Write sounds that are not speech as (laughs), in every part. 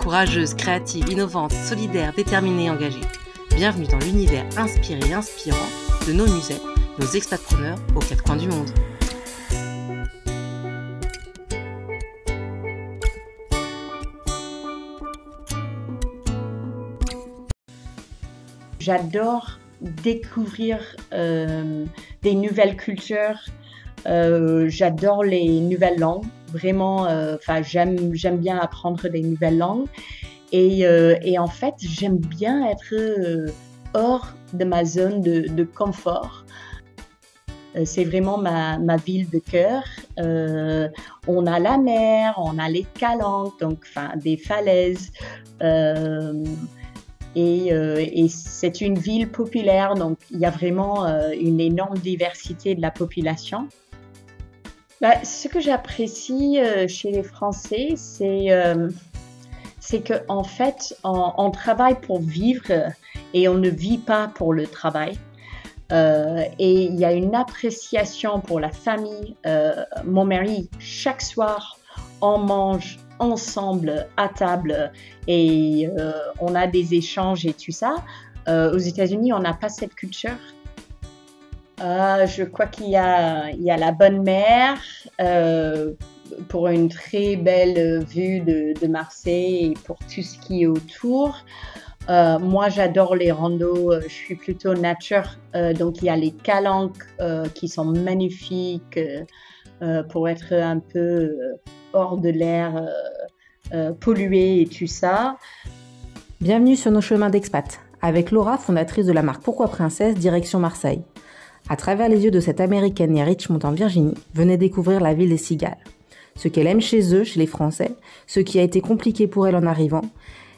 Courageuses, créatives, innovantes, solidaires, déterminées et engagées. Bienvenue dans l'univers inspiré et inspirant de nos musées, nos expatpreneurs aux quatre coins du monde. J'adore découvrir euh, des nouvelles cultures. Euh, j'adore les nouvelles langues. Vraiment, euh, enfin, j'aime j'aime bien apprendre des nouvelles langues. Et, et en fait, j'aime bien être hors de ma zone de, confort. C'est vraiment ma, ma, ville de cœur. Euh, on a la mer, on a les calanques, donc enfin des falaises. Euh, et, euh, et c'est une ville populaire, donc il y a vraiment euh, une énorme diversité de la population. Bah, ce que j'apprécie euh, chez les Français, c'est c'est que en fait, on, travaille pour vivre et on ne vit pas pour le travail. Euh, et il y a une appréciation pour la famille. Euh, mon mari, chaque soir, on mange ensemble à table et euh, on a des échanges et tout ça. Euh, aux États-Unis, on n'a pas cette culture. Euh, je crois qu'il y y a la bonne mère pour une très belle vue de, Marseille et pour tout ce qui est autour. moi, j'adore les randos. Je suis plutôt nature. donc, il y a les calanques qui sont magnifiques pour être un peu hors de l'air euh, euh, pollué et tout ça. Bienvenue sur nos chemins d'expat, avec Laura, fondatrice de la marque Pourquoi Princesse, direction Marseille. À travers les yeux de cette américaine née à Richmond en Virginie, venez découvrir la ville des cigales. Ce qu'elle aime chez eux, chez les Français, ce qui a été compliqué pour elle en arrivant,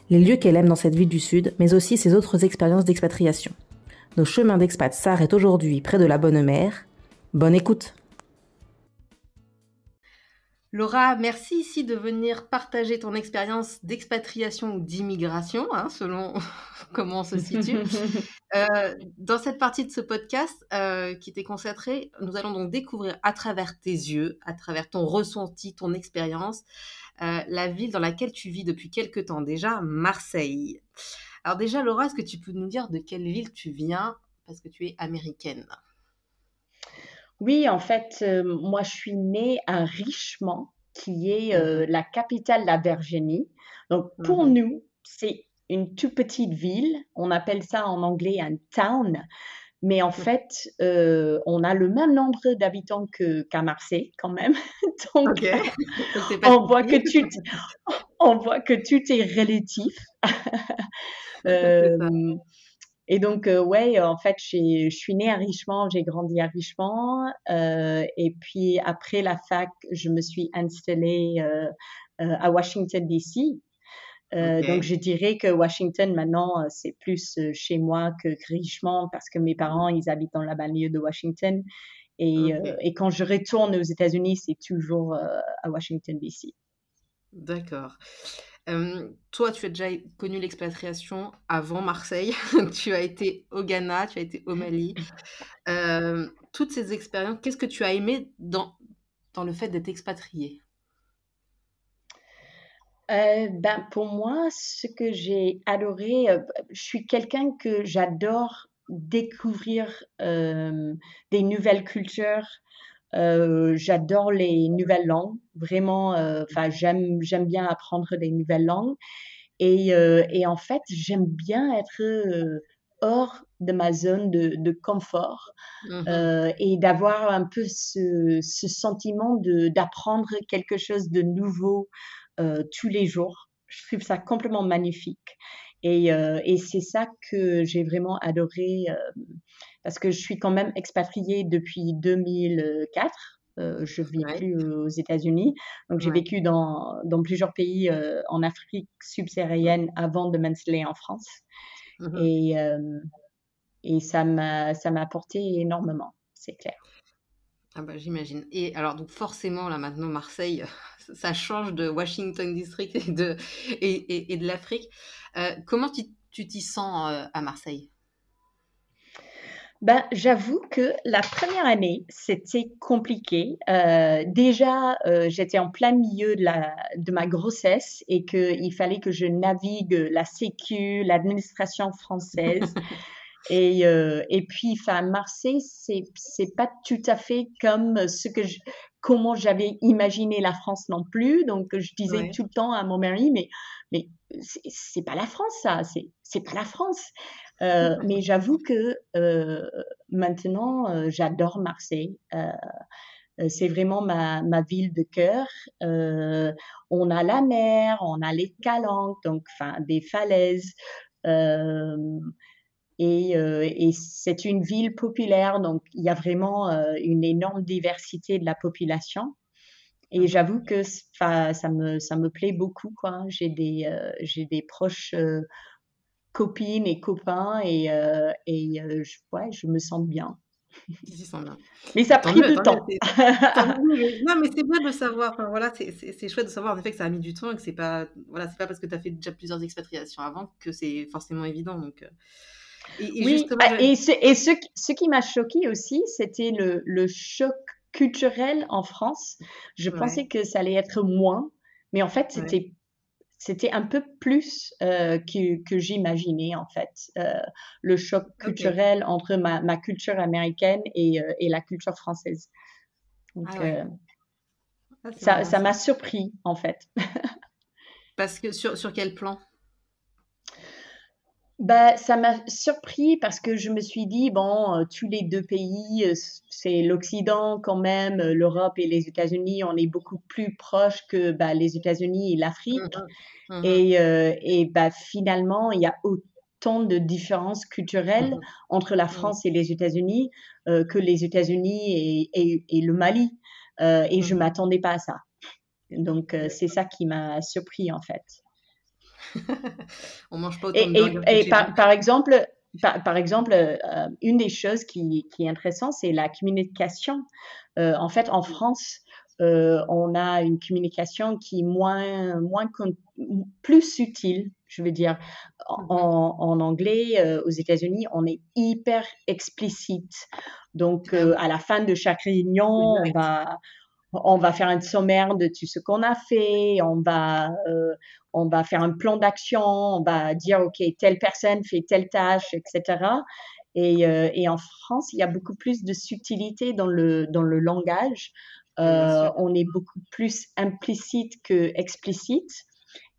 les lieux qu'elle aime dans cette ville du Sud, mais aussi ses autres expériences d'expatriation. Nos chemins d'expat s'arrêtent aujourd'hui près de la Bonne Mère. Bonne écoute Laura, merci ici de venir partager ton expérience d'expatriation ou d'immigration, hein, selon (laughs) comment on se situe. (laughs) euh, dans cette partie de ce podcast euh, qui t'est consacré, nous allons donc découvrir à travers tes yeux, à travers ton ressenti, ton expérience, euh, la ville dans laquelle tu vis depuis quelque temps déjà, Marseille. Alors déjà, Laura, est-ce que tu peux nous dire de quelle ville tu viens parce que tu es américaine? Oui, en fait, euh, moi, je suis née à Richmond, qui est euh, la capitale de la Virginie. Donc, pour Mhm. nous, c'est une toute petite ville. On appelle ça en anglais un town. Mais en Mhm. fait, euh, on a le même nombre d'habitants qu'à Marseille, quand même. (laughs) Donc, on voit que tout, on voit que tout est relatif. (laughs) Euh, et donc, euh, ouais, en fait, je suis née à Richmond, j'ai grandi à Richmond. euh, et puis, après la fac, je me suis installée euh, euh, à Washington, D.C. Donc, je dirais que Washington, maintenant, c'est plus chez moi que Richmond parce que mes parents, ils habitent dans la banlieue de Washington. Et, et quand je retourne aux États-Unis, c'est toujours à Washington, D.C. D'accord. Euh, toi, tu as déjà connu l'expatriation avant Marseille. (laughs) Tu as été au Ghana, tu as été au Mali. Euh, toutes ces expériences, qu'est-ce que tu as aimé dans, dans le fait d'être expatrié? Euh, ben, pour moi, ce que j'ai adoré, je suis quelqu'un que j'adore découvrir des nouvelles cultures. Euh, j'adore les nouvelles langues. Vraiment, euh, enfin, j'aime j'aime bien apprendre des nouvelles langues. Et, euh, et en fait, j'aime bien être hors de ma zone de, de confort euh, et d'avoir un peu ce, ce sentiment de d'apprendre quelque chose de nouveau tous les jours. Je trouve ça complètement magnifique. Et, et c'est ça que j'ai vraiment adoré parce que je suis quand même expatriée depuis 2004. je vis plus aux États-Unis. Donc, j'ai vécu dans, dans, plusieurs pays en Afrique subsaharienne avant de m'installer en France. Mmh et, et ça m'a apporté énormément, c'est clair. Ah bah, j'imagine. Et alors, donc forcément, là maintenant, Marseille, (laughs) ça change de Washington District et de, et, et, de l'Afrique. Euh, comment tu t'y sens euh, à Marseille? Ben, j'avoue que la première année, c'était compliqué. Euh, déjà, j'étais en plein milieu de, la, de ma grossesse et qu'il fallait que je navigue la Sécu, l'administration française. (laughs) Et, euh, et puis, enfin, Marseille, c'est c'est pas tout à fait comme ce que je, comment j'avais imaginé la France non plus. Donc, je disais tout le temps à mon mari, mais mais c'est pas la France, ça, c'est c'est pas la France. Euh, mais j'avoue que euh, maintenant, euh, j'adore Marseille. C'est vraiment ma, ma, ville de cœur. On a la mer, on a les calanques, donc enfin des falaises. Euh, et, c'est une ville populaire, donc il y a vraiment une énorme diversité de la population. Et j'avoue que ça me, ça me plaît beaucoup. J'ai, des, j'ai des proches copines et copains et, et je, ouais, je me sens bien. bien. (laughs) Mais ça a pris du temps. (laughs) non, mais c'est bien de savoir. Enfin, voilà, c'est, chouette de savoir en effet que ça a mis du temps et que c'est pas, voilà, c'est pas parce que tu as fait déjà plusieurs expatriations avant que c'est forcément évident. Donc, et, oui, ah, et, et ce, ce, qui m'a choqué aussi, c'était le, le, choc culturel en France. Je pensais que ça allait être moins, mais en fait, c'était c'était un peu plus euh, que, que j'imaginais en fait. Euh, le choc culturel entre ma, ma, culture américaine et, euh, et, la culture française. Donc, ah ah, ça, ça. m'a surpris en fait. (laughs) Parce que sur, sur quel plan? Bah, ça m'a surpris parce que je me suis dit, bon, euh, tous les deux pays, euh, c'est l'Occident quand même, euh, l'Europe et les États-Unis, on est beaucoup plus proches que bah, les États-Unis et l'Afrique. Mmh mmh et, et bah, finalement, il y a autant de différences culturelles mmh entre la France et les États-Unis que les États-Unis et, et, le Mali. et je m'attendais pas à ça. Donc, c'est ça qui m'a surpris en fait. (laughs) on mange pas autant et, Et, par, exemple, par, exemple euh, une des choses qui, qui est intéressante, c'est la communication. Euh, en fait, en France, euh, on a une communication qui est moins, moins plus subtile, je veux dire. En, en anglais, aux États-Unis, on est hyper explicite. Donc, ah à la fin de chaque réunion, on va, on va faire un sommaire de tout ce qu'on a fait, on va, euh, on va faire un plan d'action, on va dire, OK, telle personne fait telle tâche, etc. Et, euh, et, en France, il y a beaucoup plus de subtilité dans le, dans le langage. Euh, on est beaucoup plus implicite que explicite.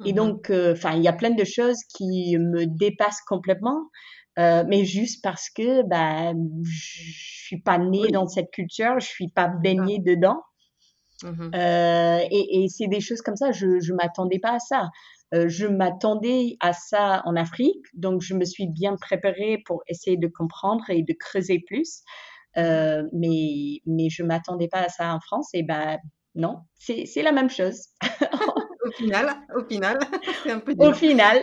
Et mm-hmm. donc, enfin, il y a plein de choses qui me dépassent complètement. mais juste parce que bah, je suis pas née dans cette culture, je suis pas baignée dedans. Mmh euh, et, et c'est des choses comme ça, je ne m'attendais pas à ça. Euh, je m'attendais à ça en Afrique, donc je me suis bien préparée pour essayer de comprendre et de creuser plus. Euh, mais, mais je m'attendais pas à ça en France, et ben non, c'est la même chose. (laughs) au final, au final, (laughs) c'est un peu Au final.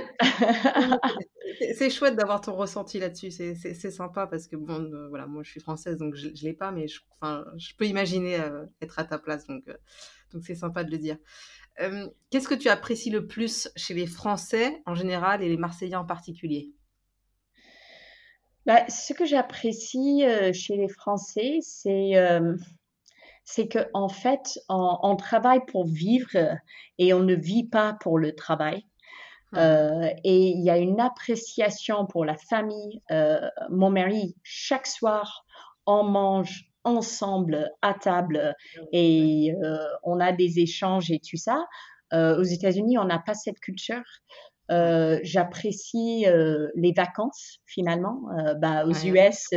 c'est chouette d'avoir ton ressenti là-dessus. C'est sympa parce que bon, euh, voilà, moi je suis française donc je, ne l'ai pas, mais je, enfin, je peux imaginer euh, être à ta place donc euh, donc c'est sympa de le dire. Qu'est-ce que tu apprécies le plus chez les Français en général et les Marseillais en particulier? Bah, ce que j'apprécie chez les Français, c'est c'est que en fait, on, travaille pour vivre et on ne vit pas pour le travail. Euh, et il y a une appréciation pour la famille. Euh, mon mari, chaque soir, on mange ensemble à table et euh, on a des échanges et tout ça. aux États-Unis, on n'a pas cette culture. Euh, j'apprécie euh, les vacances finalement. Euh, bah, aux US,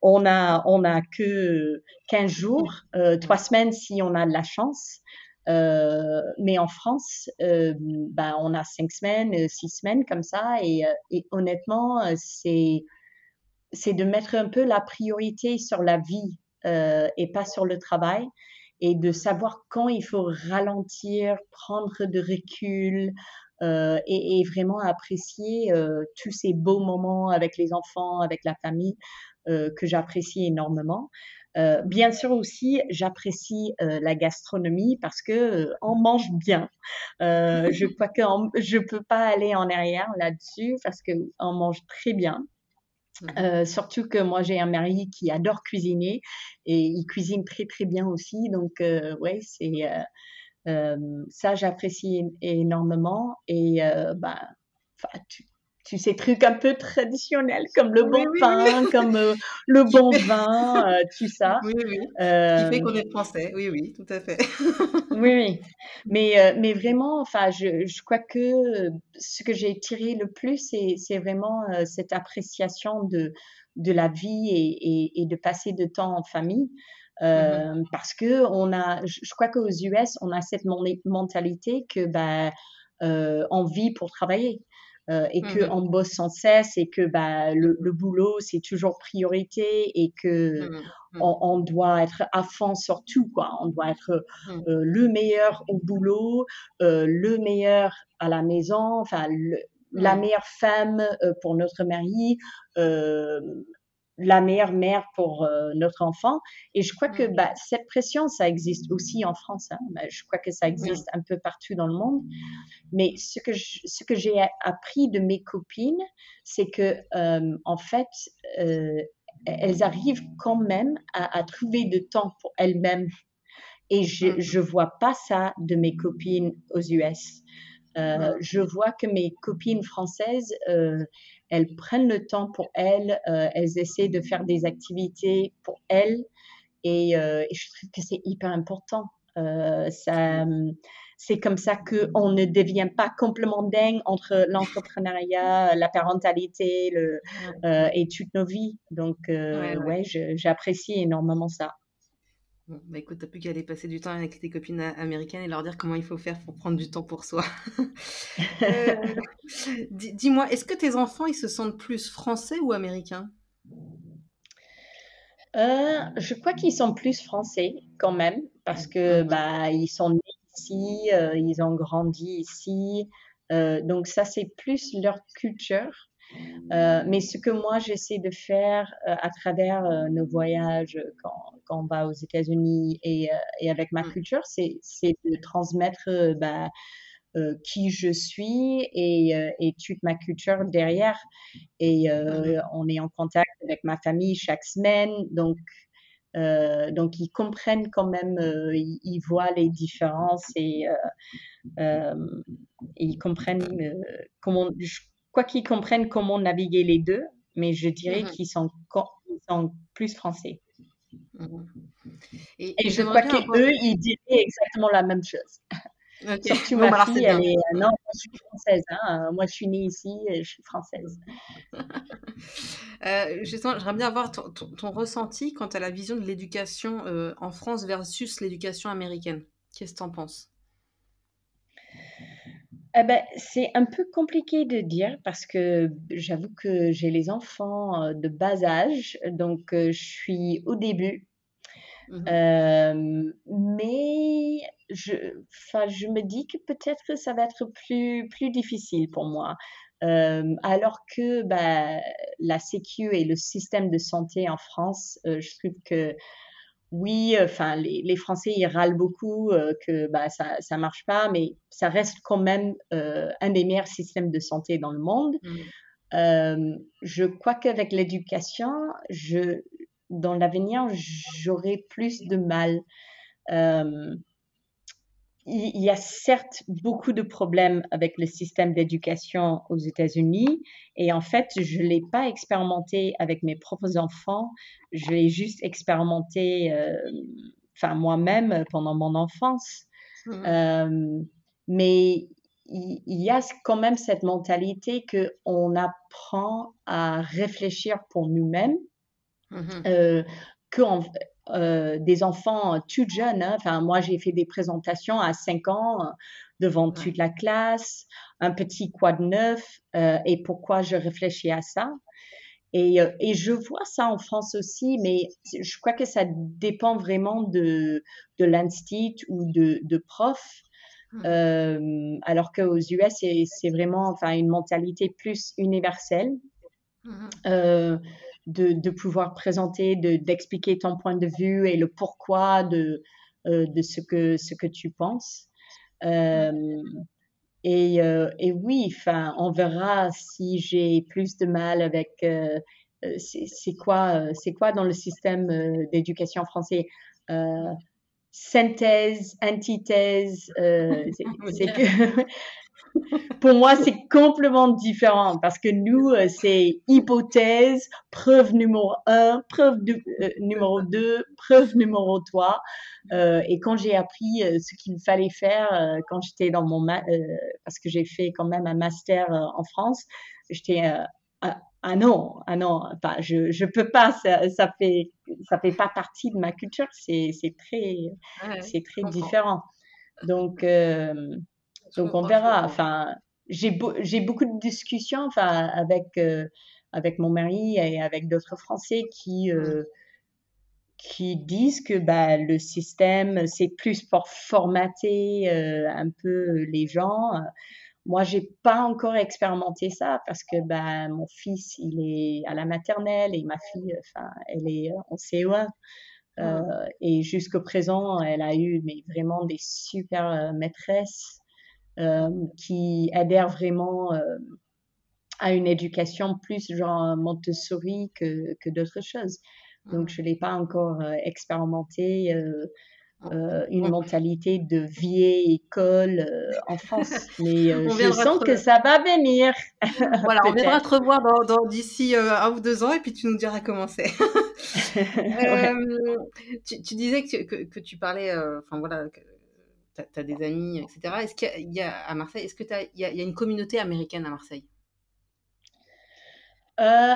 on a on a que 15 jours, trois semaines si on a de la chance. mais en France, bah, on a cinq semaines, six semaines comme ça. Et, et honnêtement, c'est c'est de mettre un peu la priorité sur la vie et pas sur le travail. et de savoir quand il faut ralentir, prendre de recul euh, et, et, vraiment apprécier euh, tous ces beaux moments avec les enfants, avec la famille euh, que j'apprécie énormément. Euh, bien sûr aussi, j'apprécie euh, la gastronomie parce que euh, on mange bien. je crois que je peux pas aller en arrière là-dessus parce que on mange très bien. Mmh. surtout que moi j'ai un mari qui adore cuisiner et il cuisine très très bien aussi donc ouais c'est ça j'apprécie énormément et bah tu, tu ces trucs un peu traditionnels comme le bon pain, comme euh, le bon vin, euh, tout (laughs) ça. Oui, oui. Euh, Qui fait qu'on est français. Oui, oui, tout à fait. oui, oui. (laughs) Mais, euh, mais vraiment, enfin, je, je, crois que ce que j'ai tiré le plus, c'est vraiment cette appréciation de, de la vie et, et, et, de passer de temps en famille. Euh, mmh Parce que on a, je crois qu'aux US, on a cette mentalité que bah, euh, on vit pour travailler. Euh, et mmh on bosse sans cesse et que bah, le, le boulot c'est toujours priorité et que mmh on, on, doit être à fond sur tout quoi. On doit être le meilleur au boulot, le meilleur à la maison, enfin la meilleure femme euh, pour notre mari, euh, la meilleure mère pour euh, notre enfant. Et je crois que bah, cette pression, ça existe aussi en France. Hein. Bah, je crois que ça existe un peu partout dans le monde. Mais ce que ce que j'ai appris de mes copines, c'est que euh, en fait, euh, elles arrivent quand même à, à trouver de temps pour elles-mêmes. Et je je vois pas ça de mes copines aux US. Euh, je vois que mes copines françaises, euh, elles prennent le temps pour elles, euh, elles essaient de faire des activités pour elles, et, et je trouve que c'est hyper important. Ça, c'est comme ça que on ne devient pas complètement dingue entre l'entrepreneuriat, la parentalité, le, et toutes nos vies. Donc, ouais, ouais j'apprécie énormément ça. Bon, bah écoute, t'as plus qu'à aller passer du temps avec tes copines américaines et leur dire comment il faut faire pour prendre du temps pour soi. (laughs) euh, Dis-moi, est-ce que tes enfants, ils se sentent plus français ou américains? Euh, Je crois qu'ils sont plus français quand même, parce que bah, ils sont nés ici, euh, ils ont grandi ici. Donc ça, c'est plus leur culture. Euh, mais ce que moi j'essaie de faire euh, à travers euh, nos voyages quand, quand, on va aux États-Unis et, et, avec ma mmh. culture, c'est de transmettre bah, qui je suis et, et, toute ma culture derrière. Et mmh. on est en contact avec ma famille chaque semaine, donc euh, donc ils comprennent quand même, euh, ils, ils, voient les différences et, euh, et ils comprennent comment, je quoi qu'ils comprennent comment naviguer les deux, mais je dirais mmh qu'ils sont, sont, plus français. Mmh et, et, je crois qu'eux, ils diraient exactement la même chose. Okay. (laughs) Surtout bon, ma fille, elle est... Non, moi, je suis française. Hein. Moi, je suis née ici et je suis française. (laughs) euh, justement, j'aimerais bien avoir ton, ton, ton, ressenti quant à la vision de l'éducation euh, en France versus l'éducation américaine. Qu'est-ce que tu en penses? Eh ben, c'est un peu compliqué de dire parce que j'avoue que j'ai les enfants euh, de bas âge, donc euh, je suis au début. Mmh euh, mais je, je me dis que peut-être que ça va être plus, plus difficile pour moi. Euh, alors que bah, la Sécu et le système de santé en France, euh, je trouve que oui, enfin, les, les, Français, ils râlent beaucoup euh, que bah, ça ça marche pas, mais ça reste quand même euh, un des meilleurs systèmes de santé dans le monde. Mmh. Euh, je crois qu'avec l'éducation, je, dans l'avenir, j'aurai plus de mal. Il y a certes beaucoup de problèmes avec le système d'éducation aux États-Unis et en fait, je ne l'ai pas expérimenté avec mes propres enfants, je l'ai juste expérimenté euh, moi-même pendant mon enfance. Mmh. Euh, mais il, y a quand même cette mentalité que on apprend à réfléchir pour nous-mêmes, mmh. euh, que euh, des enfants tout jeunes. Hein. Enfin, moi, j'ai fait des présentations à 5 ans euh, devant ouais. toute la classe, un petit quad neuf, euh, et pourquoi je réfléchis à ça. Et, euh, et, je vois ça en France aussi, mais je crois que ça dépend vraiment de, de l'institut ou de, de prof. Mmh. Euh, alors qu'aux US, c'est vraiment enfin, une mentalité plus universelle. Mmh. De, de, pouvoir présenter, d'expliquer ton point de vue et le pourquoi de, euh, de ce, que, ce que tu penses. Euh, et, euh, et, oui, enfin, on verra si j'ai plus de mal avec c'est quoi, c'est quoi dans le système d'éducation français? Synthèse, antithèse, c'est (laughs) que pour moi, c'est complètement différent parce que nous, euh, c'est hypothèse, preuve numéro un, preuve euh, numéro deux, preuve numéro trois. Euh, et quand j'ai appris ce qu'il fallait faire quand j'étais dans mon parce que j'ai fait quand même un master en France, j'étais ah, ah, non, ah non, enfin, je je peux pas, ça, ça fait ça fait pas partie de ma culture, c'est c'est très c'est très différent. Donc donc on verra. Enfin, j'ai beaucoup de discussions enfin, avec, euh, avec mon mari et avec d'autres Français qui, euh, qui disent que bah, le système, c'est plus pour formater euh, un peu les gens. Moi, j'ai pas encore expérimenté ça parce que bah, mon fils, il est à la maternelle et ma fille, enfin, elle est en CE1. et jusqu'au présent, elle a eu mais vraiment des super maîtresses qui adhèrent vraiment euh, à une éducation plus genre Montessori que, que d'autres choses. Donc, je ne l'ai pas encore euh, expérimenté. une mentalité de vieille école en France. (laughs) Mais je sens que ça va venir. voilà, on viendra te revoir d'ici un ou deux ans et puis tu nous diras comment c'est. (laughs) (laughs) tu, disais que, que, que tu parlais, enfin voilà, tu as, des amis, etc. Est-ce qu'il y, a à Marseille, est-ce qu'il y, y, a une communauté américaine à Marseille? Euh,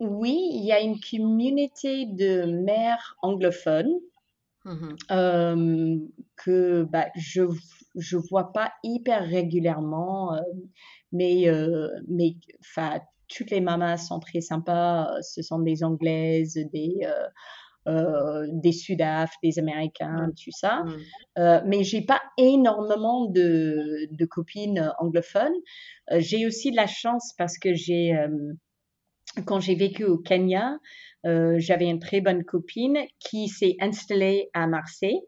Oui, il y a une communauté de mères anglophones mmh euh, que bah, je ne vois pas hyper régulièrement, euh, mais, mais toutes les mamas sont très sympas. Ce sont des Anglaises, des euh, des Sudaf, des Américains, tout ça. Mm. Euh, mais j'ai pas énormément de, de copines anglophones. Euh, j'ai aussi de la chance parce que j'ai, quand j'ai vécu au Kenya, j'avais une très bonne copine qui s'est installée à Marseille.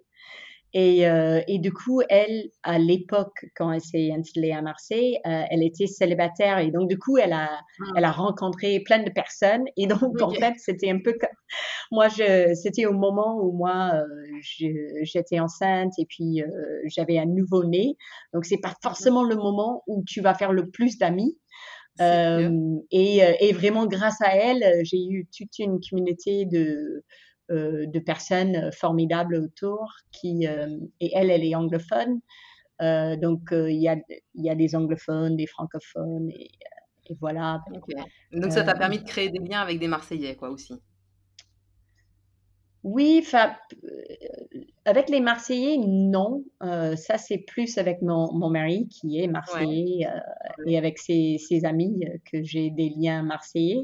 Et, euh, et, du coup, elle, à l'époque, quand elle s'est installée à Marseille, euh, elle était célibataire. Et donc, du coup, elle a, ah. elle a rencontré plein de personnes. Et donc, en fait, c'était un peu comme... Moi, c'était au moment où moi, euh, j'étais enceinte et puis euh, j'avais un nouveau-né. Donc, c'est pas forcément le moment où tu vas faire le plus d'amis. Euh, et, et, vraiment, grâce à elle, j'ai eu toute une communauté de de personnes formidables autour qui euh, et elle elle est anglophone. Euh, donc il y a il y a des anglophones des francophones et, voilà. Donc, ça t'a permis de créer des liens avec des Marseillais quoi aussi. Oui, avec les Marseillais, non. ça, c'est plus avec mon, mon, mari qui est Marseillais et avec ses, ses amis que j'ai des liens Marseillais.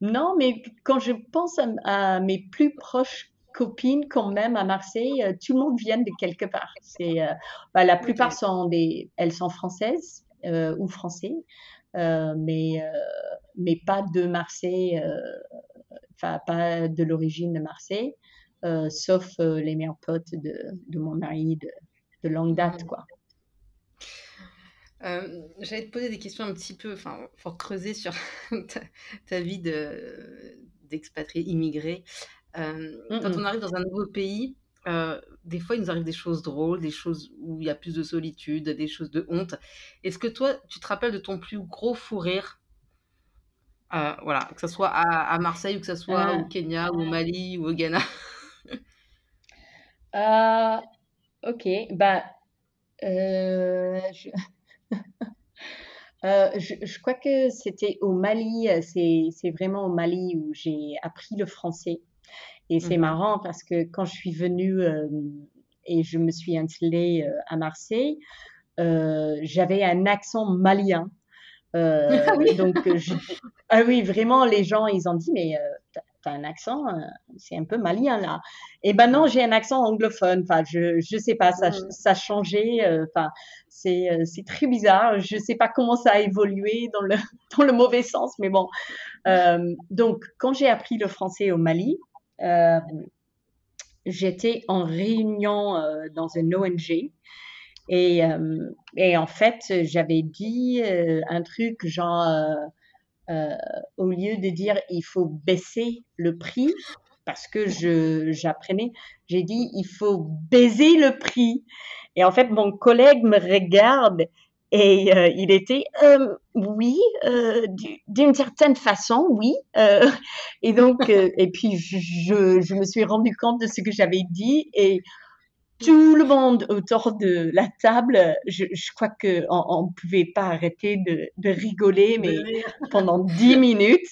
Non, mais quand je pense à, mes plus proches copines quand même à Marseille, euh, tout le monde vient de quelque part. C'est, euh, bah, la plupart sont des, elles sont françaises euh, ou français, mais mais pas de Marseille, enfin pas de l'origine de Marseille, sauf les meilleurs potes de, de mon mari de, de longue date, quoi. Euh, j'allais te poser des questions un petit peu, enfin, pour creuser sur (laughs) ta, vie d'expatrié immigré. Euh, quand on arrive dans un nouveau pays, euh, des fois, il nous arrive des choses drôles, des choses où il y a plus de solitude, des choses de honte. Est-ce que toi, tu te rappelles de ton plus gros fou rire? Voilà, que ce soit à, Marseille ou que ce soit au Kenya ou au Mali ou au Ghana (laughs) Ok, bah, je... Euh, je, crois que c'était au Mali, euh, c'est vraiment au Mali où j'ai appris le français. Et c'est mmh marrant parce que quand je suis venue euh, et je me suis installée à Marseille, j'avais un accent malien. (laughs) ah oui. Donc, ah oui, vraiment, les gens, ils ont dit, mais tu as un accent, c'est un peu malien là. Et ben non, j'ai un accent anglophone. Enfin, je je sais pas, ça ça a changé. Enfin, c'est c'est très bizarre. Je sais pas comment ça a évolué dans le (laughs) dans le mauvais sens, mais bon. donc, quand j'ai appris le français au Mali, j'étais en réunion euh, dans une ONG et, euh, et en fait, j'avais dit euh, un truc genre, au lieu de dire il faut baisser le prix, parce que je j'apprenais, j'ai dit il faut baiser le prix. Et en fait, mon collègue me regarde et euh, il était, euh, oui, euh, d'une certaine façon, oui. et donc, et puis je, je, me suis rendu compte de ce que j'avais dit et tout le monde autour de la table, je, je crois que on, pouvait pas arrêter de, de rigoler, mais pendant dix minutes,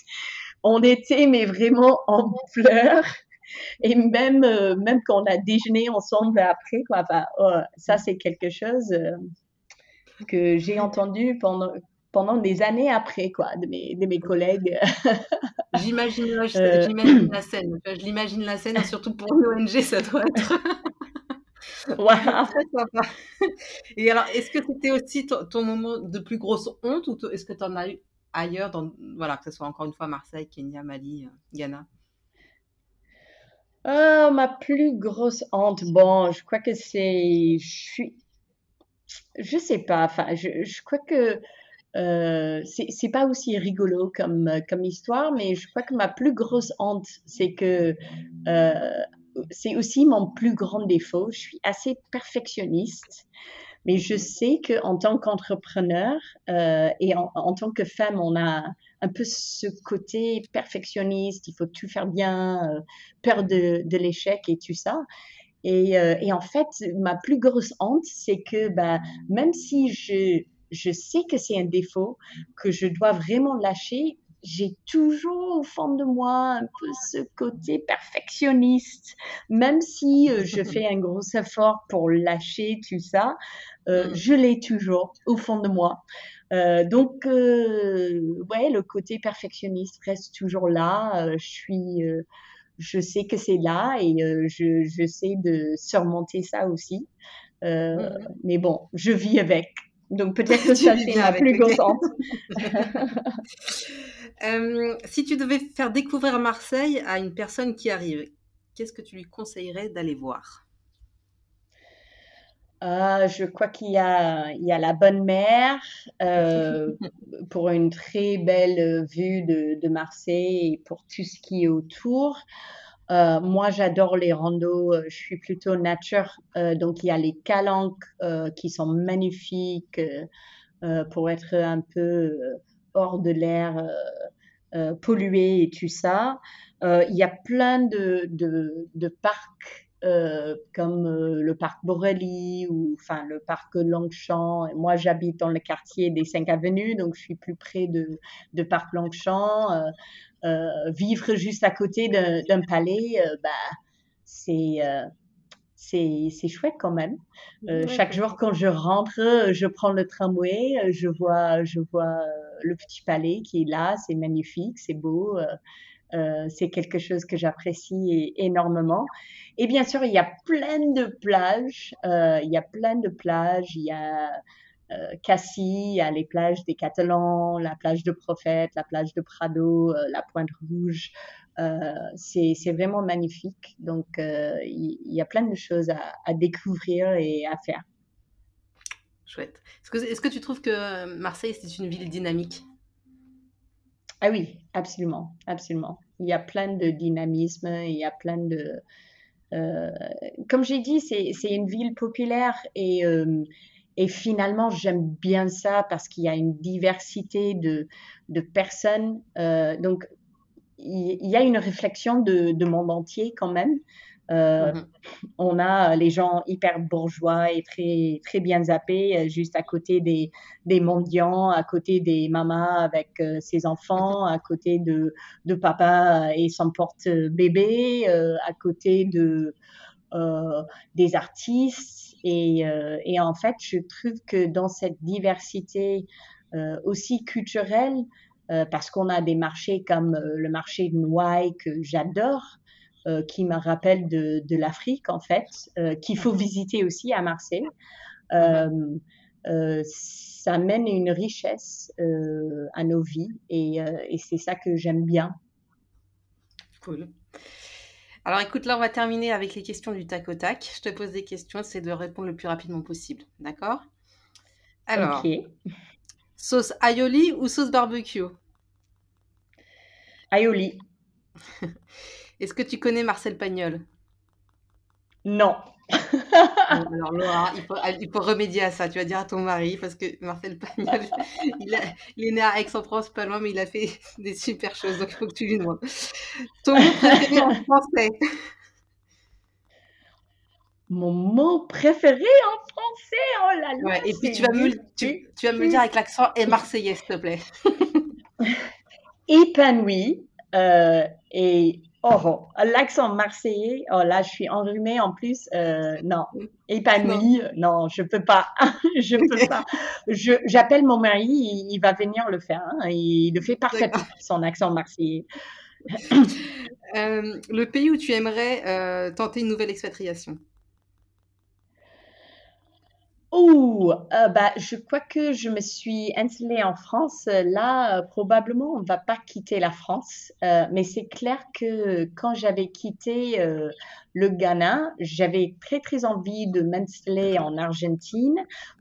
on était mais vraiment en pleurs. Et même, même quand on a déjeuné ensemble après, quoi, oh, ça c'est quelque chose que j'ai entendu pendant, pendant des années après, quoi, de mes, de mes collègues. (laughs) J'imagine euh, la, scène. Je l'imagine la scène, surtout pour l'ONG, ça doit être. (laughs) voilà. (laughs) Et alors, est-ce que c'était aussi ton, moment de plus grosse honte ou est-ce que tu en as eu ailleurs, dans, voilà, que ce soit encore une fois Marseille, Kenya, Mali, euh, Ghana? Euh, ma plus grosse honte, bon, je crois que c'est, je suis je sais pas. Enfin, je, je crois que euh, c'est pas aussi rigolo comme, comme histoire, mais je crois que ma plus grosse honte, c'est que euh, c'est aussi mon plus grand défaut. Je suis assez perfectionniste, mais je sais que en tant qu'entrepreneur euh, et en, en, tant que femme, on a un peu ce côté perfectionniste. Il faut tout faire bien, euh, peur de, de l'échec et tout ça. Et, euh, et, en fait, ma plus grosse honte, c'est que bah, même si je, je sais que c'est un défaut, que je dois vraiment lâcher, j'ai toujours au fond de moi un peu ce côté perfectionniste. Même si euh, je (laughs) fais un gros effort pour lâcher tout ça, euh, mm. je l'ai toujours au fond de moi. Euh, donc, ouais, le côté perfectionniste reste toujours là. je suis je sais que c'est là et je, je, sais de surmonter ça aussi. Euh, mais bon, je vis avec. Donc peut-être (laughs) que ça, c'est la plus contente. (laughs) euh, si tu devais faire découvrir Marseille à une personne qui arrive, qu'est-ce que tu lui conseillerais d'aller voir? Euh, je crois qu'il y a, il y a la bonne mer euh, (laughs) pour une très belle vue de, de, Marseille et pour tout ce qui est autour. Euh, moi, j'adore les randos. Euh, je suis plutôt nature. Euh, donc, il y a les calanques euh, qui sont magnifiques euh, pour être un peu hors de l'air pollué et tout ça. il y a plein de, de, de parcs euh, comme euh, le parc Borelli ou enfin le parc Longchamp. Moi, j'habite dans le quartier des 5 avenues, donc je suis plus près de, de parc Longchamp. Euh, euh vivre juste à côté d'un palais, bah, c'est c'est chouette quand même. Euh, chaque jour quand je rentre, je prends le tramway, je vois je vois le petit palais qui est là, c'est magnifique, c'est beau. Euh, c'est quelque chose que j'apprécie énormément. Et bien sûr, il y a plein de plages. Euh, il y a plein de plages. Il y a euh, Cassis, il y a les plages des Catalans, la plage de Prophète, la plage de Prado, euh, la Pointe Rouge. Euh, c'est vraiment magnifique. Donc, il y, a plein de choses à, à découvrir et à faire. Chouette. Est-ce que, est -ce que tu trouves que Marseille, c'est une ville dynamique? Ah oui, absolument, absolument. Il y a plein de dynamisme, il y a plein de... Euh, comme j'ai dit, c'est une ville populaire et, euh, et finalement, j'aime bien ça parce qu'il y a une diversité de, de personnes. Euh, donc, il, y a une réflexion de, de monde entier quand même. Euh, mhm. On a les gens hyper bourgeois et très, très bien zappés, euh, juste à côté des, des mendiants, à côté des mamas avec euh, ses enfants, à côté de, de papa et son porte-bébé, à côté de, des artistes. Et, et, en fait, je trouve que dans cette diversité aussi culturel, parce qu'on a des marchés comme le marché de Noailles que j'adore, qui me rappelle de, de l'Afrique en fait, qu'il faut visiter aussi à Marseille. ça mène une richesse à nos vies et, et c'est ça que j'aime bien. Cool. Alors écoute, là on va terminer avec les questions du tac au tac. Je te pose des questions, c'est de répondre le plus rapidement possible. D'accord? Alors, sauce aioli ou sauce barbecue? Aioli. (laughs) Est-ce que tu connais Marcel Pagnol? Non. (laughs) Alors Laura, il faut, remédier à ça. Tu vas dire à ton mari, parce que Marcel Pagnol, (laughs) il, est né à Aix-en-Provence, pas loin, mais il a fait des super choses, donc il faut que tu lui demandes. Ton mot préféré en français? Mon mot préféré en français Oh là là Et puis tu vas, me, tu, vas me le dire avec l'accent et marseillais, s'il te plaît. Épanoui euh, et Oh, oh, l'accent marseillais, oh là, je suis enrhumée en plus. Euh, non, épanouie, non, je peux pas. (laughs) je peux pas. j'appelle mon mari, il, va venir le faire. Hein, il le fait parfaitement, son accent marseillais. Euh, le pays où tu aimerais euh, tenter une nouvelle expatriation? Oh, bah, je crois que je me suis installée en France. Là, euh, probablement, on ne va pas quitter la France. Euh, mais c'est clair que quand j'avais quitté le Ghana, j'avais très, très envie de m'installer en Argentine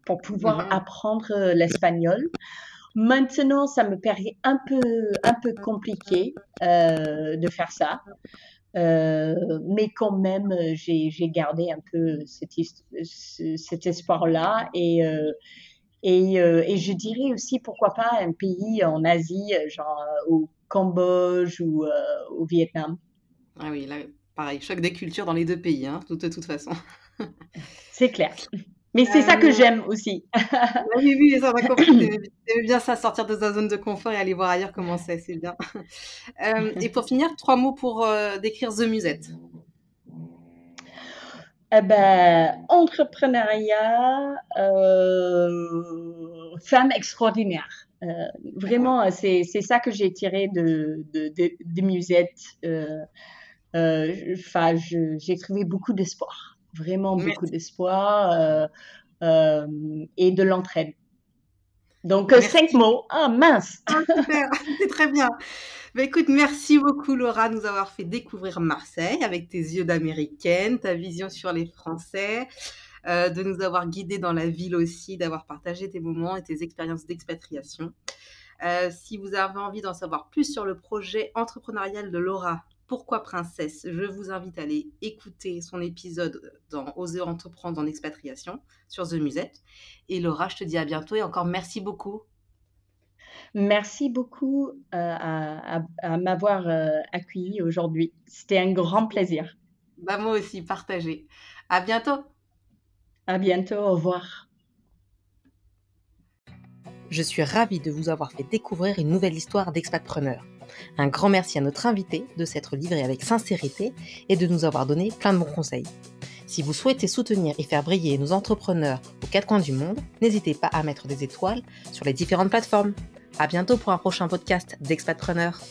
pour pouvoir mmh apprendre l'espagnol. Maintenant, ça me paraît un peu, un peu compliqué de faire ça. Euh, mais quand même, euh, j'ai gardé un peu cet, cet espoir-là. Et, euh, et, et, je dirais aussi, pourquoi pas, un pays en Asie, genre au Cambodge ou au Vietnam. Ah oui, là, pareil, choc des cultures dans les deux pays, hein, de toute façon. C'est clair. Mais c'est ça que euh, j'aime aussi. (laughs) oui, oui, ça va comprendre. bien ça, sortir de sa zone de confort et aller voir ailleurs comment c'est, c'est bien. (laughs) Euh, (laughs) et pour finir, trois mots pour euh, décrire The Musette. Eh ben, entrepreneuriat, femme extraordinaire. vraiment, c'est, c'est ça que j'ai tiré de, de, de, Musette. Enfin, j'ai trouvé beaucoup d'espoir vraiment beaucoup d'espoir euh, euh, et de l'entraide. Donc, euh, cinq mots. Ah, mince ah, (laughs) C'est très bien. Bah, écoute, merci beaucoup Laura de nous avoir fait découvrir Marseille avec tes yeux d'américaine, ta vision sur les Français, de nous avoir guidés dans la ville aussi, d'avoir partagé tes moments et tes expériences d'expatriation. si vous avez envie d'en savoir plus sur le projet entrepreneurial de Laura, pourquoi princesse? Je vous invite à aller écouter son épisode dans Oser entreprendre en expatriation sur The Musette. Et Laura, je te dis à bientôt et encore merci beaucoup. Merci beaucoup euh, à, m'avoir euh, accueilli aujourd'hui. C'était un grand plaisir. Bah moi aussi, partagé. À bientôt. À bientôt, au revoir. Je suis ravie de vous avoir fait découvrir une nouvelle histoire d'expatpreneur. Un grand merci à notre invité de s'être livré avec sincérité et de nous avoir donné plein de bons conseils. Si vous souhaitez soutenir et faire briller nos entrepreneurs aux quatre coins du monde, n'hésitez pas à mettre des étoiles sur les différentes plateformes. À bientôt pour un prochain podcast d'Expatpreneur.